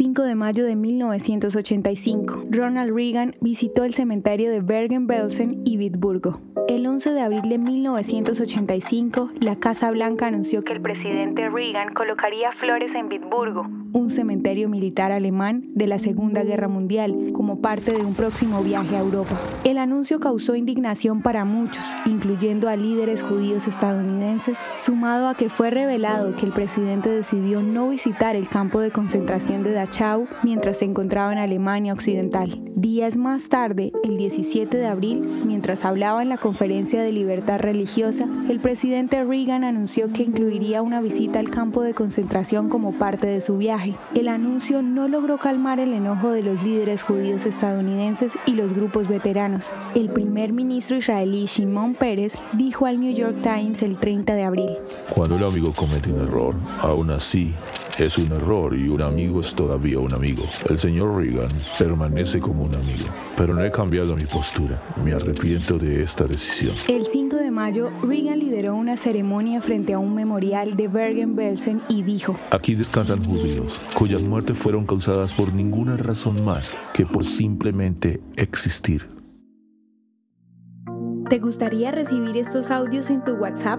5 de mayo de 1985, Ronald Reagan visitó el cementerio de Bergen-Belsen y Bitburgo. El 11 de abril de 1985, la Casa Blanca anunció que el presidente Reagan colocaría flores en Bitburgo, un cementerio militar alemán de la Segunda Guerra Mundial, como parte de un próximo viaje a Europa. El anuncio causó indignación para muchos, incluyendo a líderes judíos estadounidenses, sumado a que fue revelado que el presidente decidió no visitar el campo de concentración de Dachau mientras se encontraba en Alemania Occidental. Días más tarde, el 17 de abril, mientras hablaba en la conferencia de libertad religiosa, el presidente Reagan anunció que incluiría una visita al campo de concentración como parte de su viaje el anuncio no logró calmar el enojo de los líderes judíos estadounidenses y los grupos veteranos. El primer ministro israelí Shimon Peres dijo al New York Times el 30 de abril. Cuando el amigo comete un error, aún así es un error y un amigo es todavía un amigo. El señor Reagan permanece como un amigo, pero no he cambiado mi postura. Me arrepiento de esta decisión. El 5 de mayo, Reagan lideró una ceremonia frente a un memorial de Bergen-Belsen y dijo, Aquí descansan judíos, cuyas muertes fueron causadas por ninguna razón más que por simplemente existir. ¿Te gustaría recibir estos audios en tu WhatsApp?